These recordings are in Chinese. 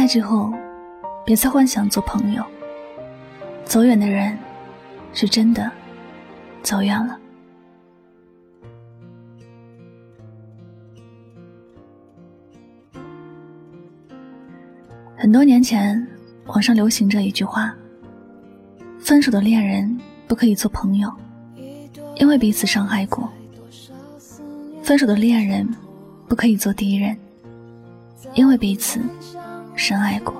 开之后，别再幻想做朋友。走远的人，是真的走远了。很多年前，网上流行着一句话：“分手的恋人不可以做朋友，因为彼此伤害过；分手的恋人不可以做敌人，因为彼此深爱过。”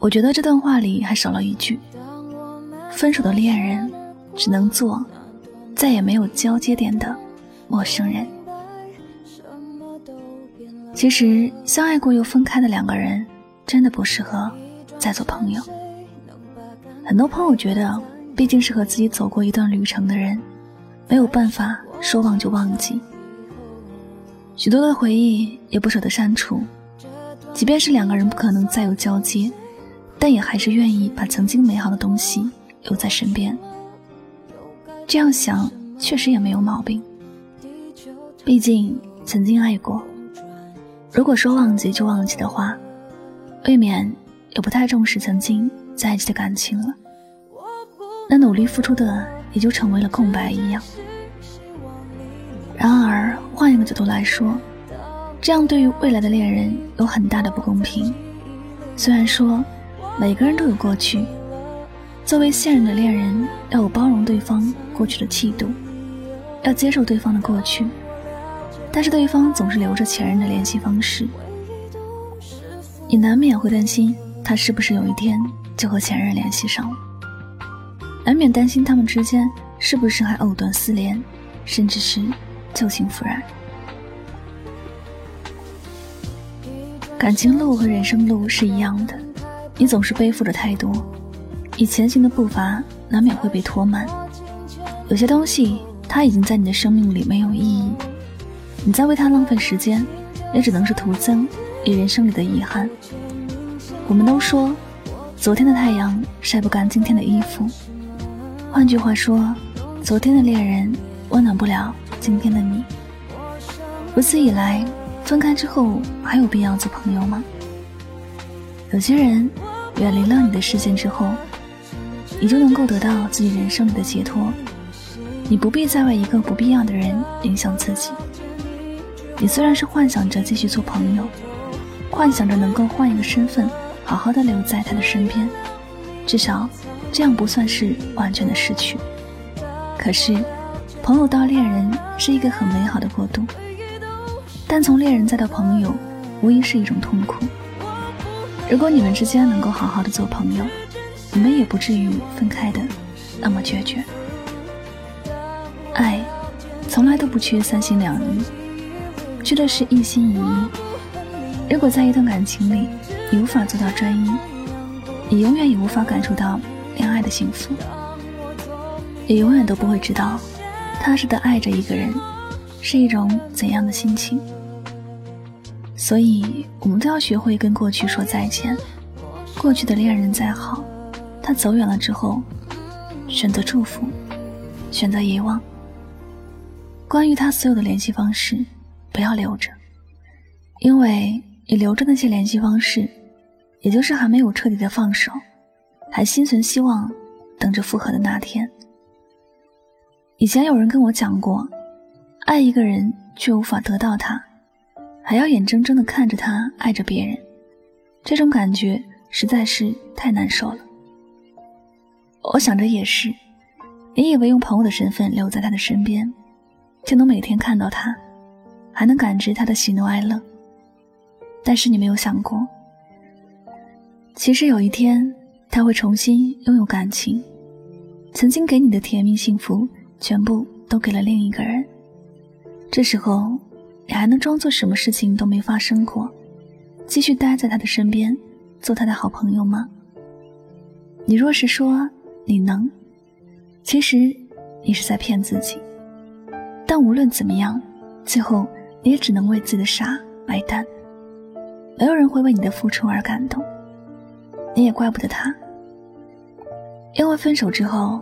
我觉得这段话里还少了一句：“分手的恋人只能做再也没有交接点的陌生人。”其实，相爱过又分开的两个人，真的不适合再做朋友。很多朋友觉得，毕竟是和自己走过一段旅程的人，没有办法说忘就忘记。许多的回忆也不舍得删除，即便是两个人不可能再有交接，但也还是愿意把曾经美好的东西留在身边。这样想，确实也没有毛病。毕竟曾经爱过。如果说忘记就忘记的话，未免也不太重视曾经在一起的感情了。那努力付出的也就成为了空白一样。然而，换一个角度来说，这样对于未来的恋人有很大的不公平。虽然说每个人都有过去，作为现任的恋人要有包容对方过去的气度，要接受对方的过去。但是对方总是留着前任的联系方式，你难免会担心他是不是有一天就和前任联系上了，难免担心他们之间是不是还藕断丝连，甚至是旧情复燃。感情路和人生路是一样的，你总是背负着太多，你前行的步伐难免会被拖慢。有些东西它已经在你的生命里没有意义。你再为他浪费时间，也只能是徒增你人生里的遗憾。我们都说，昨天的太阳晒不干今天的衣服。换句话说，昨天的恋人温暖不了今天的你。如此以来，分开之后还有必要做朋友吗？有些人远离了你的视线之后，你就能够得到自己人生里的解脱。你不必再为一个不必要的人影响自己。你虽然是幻想着继续做朋友，幻想着能够换一个身份，好好的留在他的身边，至少这样不算是完全的失去。可是，朋友到恋人是一个很美好的过渡，但从恋人再到朋友，无疑是一种痛苦。如果你们之间能够好好的做朋友，你们也不至于分开的那么决绝。爱，从来都不缺三心两意。缺的是一心一意。如果在一段感情里，你无法做到专一，你永远也无法感受到恋爱的幸福，也永远都不会知道踏实的爱着一个人是一种怎样的心情。所以，我们都要学会跟过去说再见。过去的恋人再好，他走远了之后，选择祝福，选择遗忘。关于他所有的联系方式。不要留着，因为你留着那些联系方式，也就是还没有彻底的放手，还心存希望，等着复合的那天。以前有人跟我讲过，爱一个人却无法得到他，还要眼睁睁的看着他爱着别人，这种感觉实在是太难受了。我想着也是，你以为用朋友的身份留在他的身边，就能每天看到他？还能感知他的喜怒哀乐，但是你没有想过，其实有一天他会重新拥有感情，曾经给你的甜蜜幸福全部都给了另一个人。这时候，你还能装作什么事情都没发生过，继续待在他的身边，做他的好朋友吗？你若是说你能，其实你是在骗自己。但无论怎么样，最后。你也只能为自己的傻买单，没有人会为你的付出而感动，你也怪不得他，因为分手之后，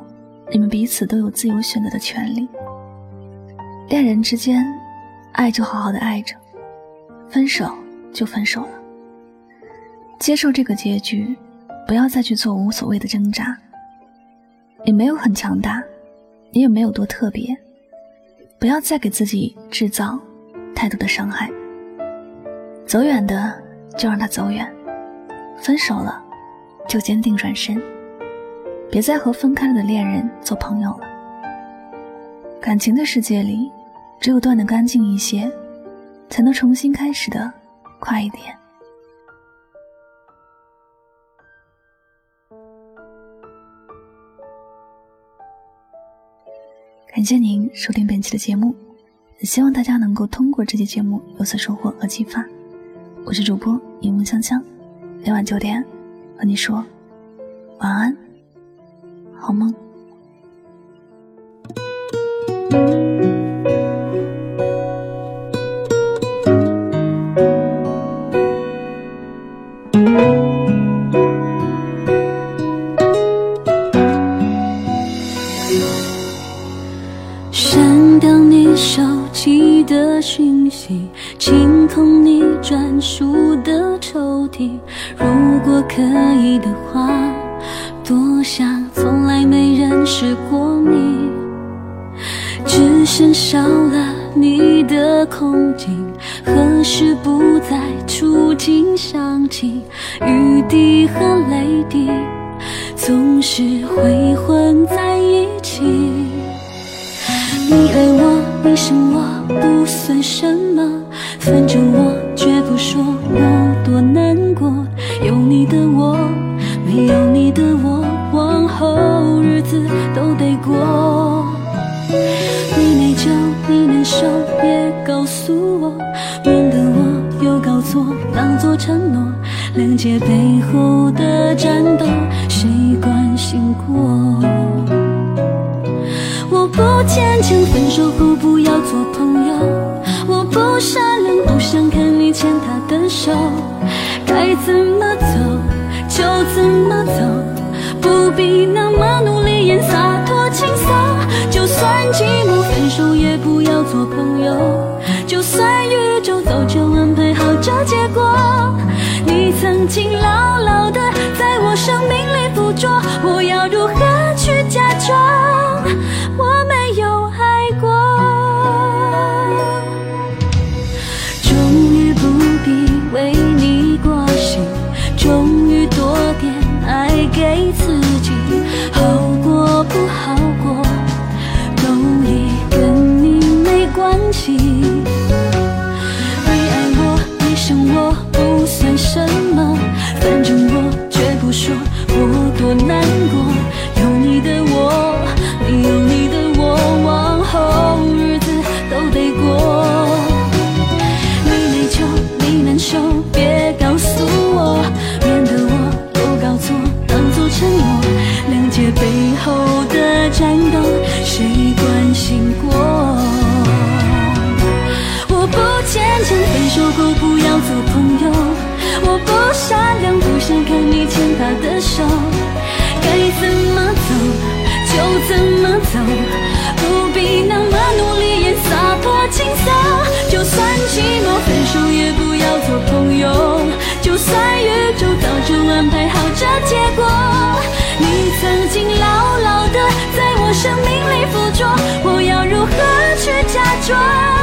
你们彼此都有自由选择的权利。恋人之间，爱就好好的爱着，分手就分手了，接受这个结局，不要再去做无所谓的挣扎。你没有很强大，你也没有多特别，不要再给自己制造太多的伤害。走远的就让他走远，分手了就坚定转身，别再和分开了的恋人做朋友了。感情的世界里，只有断得干净一些，才能重新开始的快一点。感谢您收听本期的节目，也希望大家能够通过这期节目有所收获和启发。我是主播柠檬香香，每晚九点和你说晚安，好梦。专属的抽屉。如果可以的话，多想从来没认识过你。只剩少了你的空镜，何时不再触景伤情？雨滴和泪滴总是会混在一起。你爱我，你生我。不算什么，反正我绝不说我多难过。有你的我，没有你的我，往后日子都得过。你内疚，你难受，别告诉我，免得我又搞错，当作承诺。谅解背后的战斗，谁关心过？我不坚强，分手后要做朋友。我不善良，不想看你牵他的手。该怎么走就怎么走，不必那么努力演洒脱轻松。就算寂寞，分手也不要做朋友。就算宇宙早就安排好这结果，你曾经牢牢的在我生命里附着，我要如何去假装？不算什么反正我绝不说我多难过有你的我没有你的我往后日子都得过。你内疚你难受别告诉我免得我又搞错当做承诺谅解背后的战斗谁该怎么走就怎么走？不必那么努力也洒脱轻松。就算寂寞，分手也不要做朋友。就算宇宙早就安排好这结果，你曾经牢牢的在我生命里附着，我要如何去假装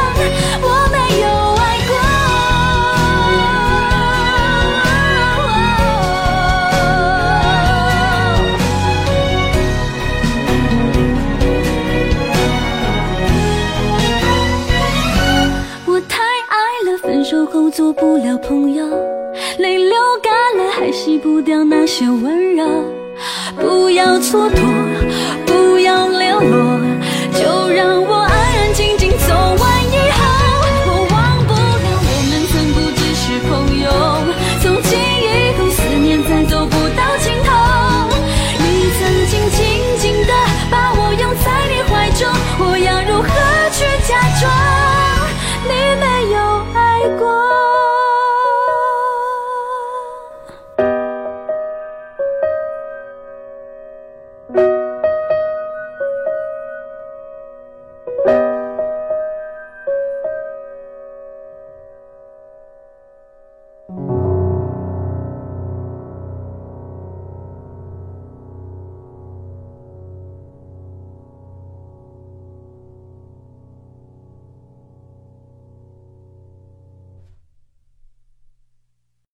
不掉那些温柔。不要蹉跎，不要流落，就让我